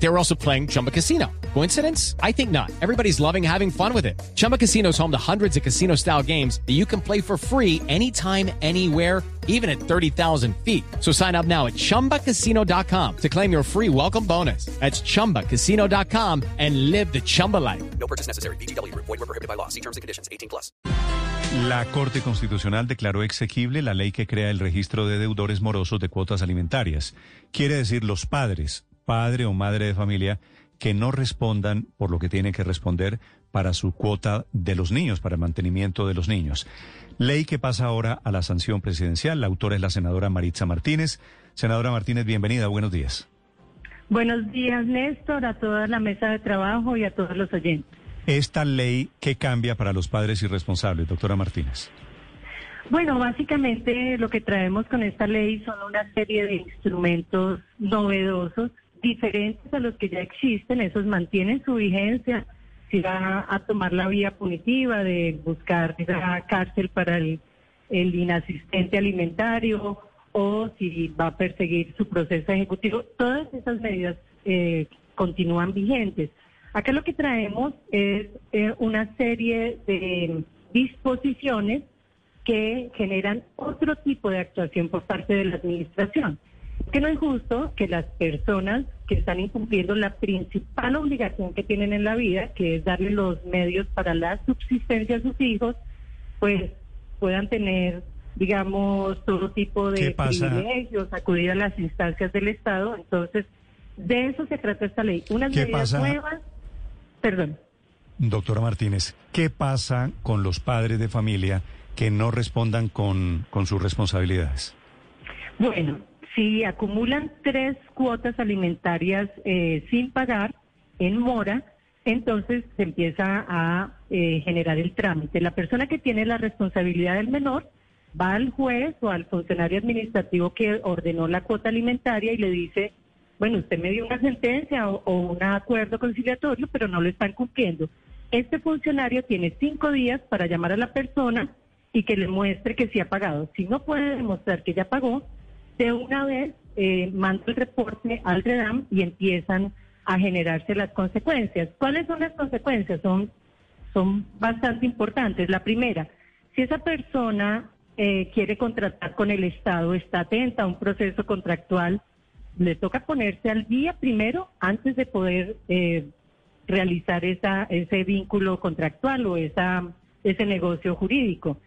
They were also playing Chumba Casino. Coincidence? I think not. Everybody's loving having fun with it. Chumba Casino is home to hundreds of casino style games that you can play for free anytime, anywhere, even at 30,000 feet. So sign up now at chumbacasino.com to claim your free welcome bonus. That's chumbacasino.com and live the Chumba life. No purchase necessary. BGW. Void were prohibited by law. See terms and conditions. 18 plus. La Corte Constitucional declaró exequible la ley que crea el registro de deudores morosos de cuotas alimentarias. Quiere decir los padres, padre o madre de familia, que no respondan por lo que tienen que responder para su cuota de los niños, para el mantenimiento de los niños. Ley que pasa ahora a la sanción presidencial. La autora es la senadora Maritza Martínez. Senadora Martínez, bienvenida. Buenos días. Buenos días, Néstor, a toda la mesa de trabajo y a todos los oyentes. Esta ley, ¿qué cambia para los padres irresponsables, doctora Martínez? Bueno, básicamente lo que traemos con esta ley son una serie de instrumentos novedosos, diferentes a los que ya existen, esos mantienen su vigencia, si va a tomar la vía punitiva de buscar la cárcel para el, el inasistente alimentario o si va a perseguir su proceso ejecutivo, todas esas medidas eh, continúan vigentes. Acá lo que traemos es eh, una serie de disposiciones que generan otro tipo de actuación por parte de la administración. Que no es justo que las personas que están incumpliendo la principal obligación que tienen en la vida, que es darle los medios para la subsistencia a sus hijos, pues puedan tener, digamos, todo tipo de privilegios, acudir a las instancias del Estado. Entonces, de eso se trata esta ley. Unas medidas nuevas Perdón. Doctora Martínez, ¿qué pasa con los padres de familia que no respondan con, con sus responsabilidades? Bueno, si acumulan tres cuotas alimentarias eh, sin pagar en mora, entonces se empieza a eh, generar el trámite. La persona que tiene la responsabilidad del menor va al juez o al funcionario administrativo que ordenó la cuota alimentaria y le dice, bueno, usted me dio una sentencia o, un acuerdo conciliatorio, pero no lo están cumpliendo. Este funcionario tiene cinco días para llamar a la persona y que le muestre que sí ha pagado. Si no puede demostrar que ya pagó, de una vez eh, manda el reporte al REDAM y empiezan a generarse las consecuencias. ¿Cuáles son las consecuencias? Son, son bastante importantes. La primera, si esa persona eh, quiere contratar con el Estado, está atenta a un proceso contractual, le toca ponerse al día primero antes de poder eh, realizar esa, ese vínculo contractual o esa, ese negocio jurídico.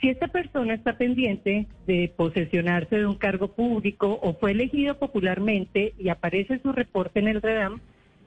Si esta persona está pendiente de posesionarse de un cargo público o fue elegido popularmente y aparece su reporte en el REDAM,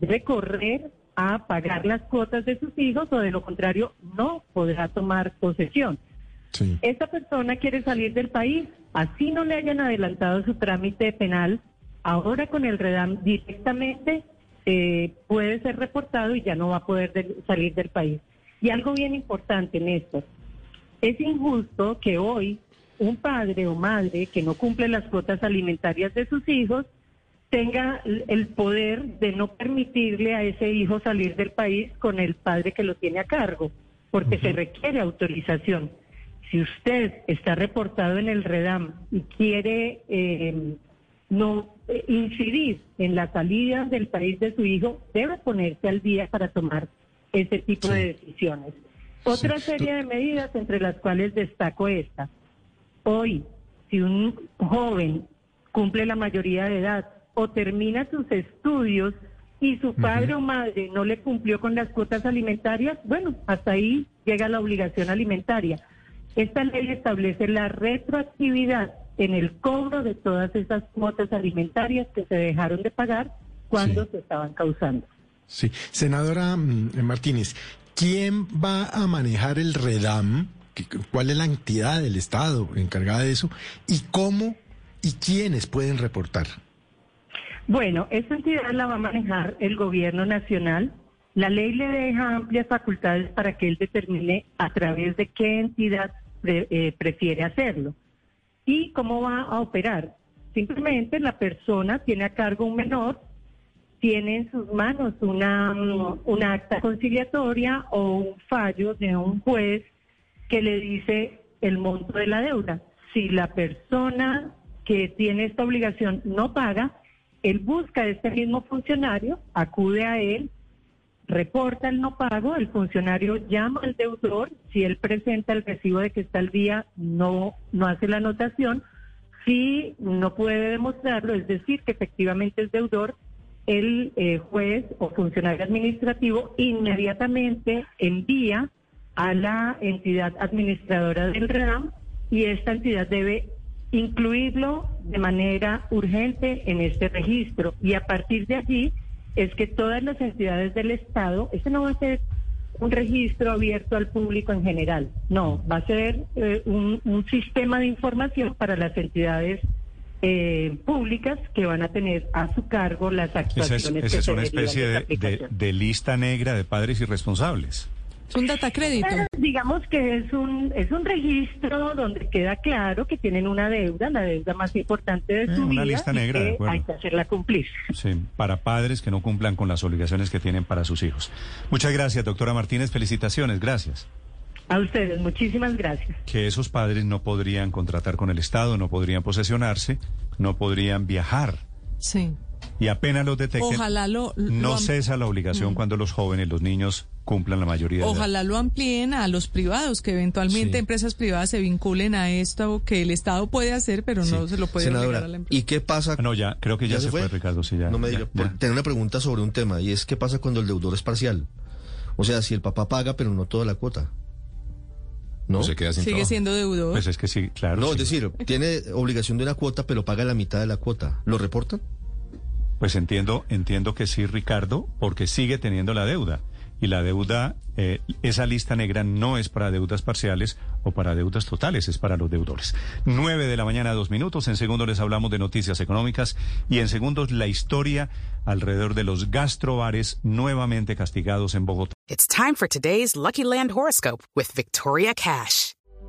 debe correr a pagar las cuotas de sus hijos o de lo contrario no podrá tomar posesión. Esta persona quiere salir del país, así no le hayan adelantado su trámite penal, Ahora con el REDAM directamente eh, puede ser reportado y ya no va a poder salir del país. Y algo bien importante, Néstor, es injusto que hoy un padre o madre que no cumple las cuotas alimentarias de sus hijos tenga el poder de no permitirle a ese hijo salir del país con el padre que lo tiene a cargo, porque se requiere autorización. Si usted está reportado en el REDAM y quiere eh, no eh, incidir en la salida del país de su hijo, debe ponerse al día para tomar ese tipo de decisiones. Otra serie de medidas entre las cuales destaco esta. Hoy, si un joven cumple la mayoría de edad o termina sus estudios y su padre o madre no le cumplió con las cuotas alimentarias, bueno, hasta ahí llega la obligación alimentaria. Esta ley establece la retroactividad en el cobro de todas esas cuotas alimentarias que se dejaron de pagar cuando se estaban causando. Sí, senadora mm, Martínez, ¿quién va a manejar el REDAM? ¿Cuál es la entidad del Estado encargada de eso? ¿Y cómo y quiénes pueden reportar? Bueno, esa entidad la va a manejar el gobierno nacional. La ley le deja amplias facultades para que él determine a través de qué entidad eh, prefiere hacerlo. ¿Y cómo va a operar? Simplemente la persona tiene a cargo un menor, tiene en sus manos una, una acta conciliatoria o un fallo de un juez que le dice el monto de la deuda. Si la persona que tiene esta obligación no paga, él busca a este mismo funcionario, acude a él, reporta el no pago, el funcionario llama al deudor, si él presenta el recibo de que está al día, no, no hace la anotación, si no puede demostrarlo, es decir, que efectivamente es deudor, el eh, juez o funcionario administrativo inmediatamente envía a la entidad administradora del RAM y esta entidad debe incluirlo de manera urgente en este registro. Y a partir de allí es que todas las entidades del Estado, este no va a ser un registro abierto al público en general, no, va a ser eh, un, un, sistema de información para las entidades eh, públicas que van a tener a su cargo las actuaciones. Esa es, esa es una especie de, de, de lista negra de padres irresponsables. Es un data crédito. digamos que es un es un registro donde queda claro que tienen una deuda, la deuda más importante de Eh, su una vida. lista y negra, de que acuerdo. hay que hacerla cumplir. Sí, para padres que no cumplan con las obligaciones que tienen para sus hijos. Muchas gracias, doctora Martínez. Felicitaciones, gracias. A ustedes, muchísimas gracias. Que esos padres no podrían contratar con el Estado, no podrían posesionarse, no podrían viajar. Sí. Y apenas los detecten, Ojalá lo, lo no cesa la obligación cuando los jóvenes, los niños, cumplan la mayoría de edad. Ojalá lo amplíen a los privados, que eventualmente Sí. empresas privadas se vinculen a esto que el Estado puede hacer, pero no Sí. se lo puede Senadora, a la empresa. ¿y qué pasa? Ah, No, ya, creo que ya, se, fue? Ricardo. Sí, ya, no me ya, diga, ya. tengo una pregunta sobre un tema y es qué pasa cuando el deudor es parcial. O sea, si el papá paga pero no toda la cuota. ¿No? se queda sin Sigue trabajo. siendo deudor. Pues es que sí, claro. No, sí. es decir, tiene obligación de una cuota pero paga la mitad de la cuota. ¿Lo reportan? Pues entiendo, entiendo que sí, Ricardo, porque sigue teniendo la deuda. Y la deuda, eh, esa lista negra no es para deudas parciales o para deudas totales, es para los deudores. Nueve de la mañana, dos minutos. En segundos les hablamos de noticias económicas y en segundos la historia alrededor de los gastrobares nuevamente castigados en Bogotá. It's time for today's Lucky Land horoscope with Victoria Cash.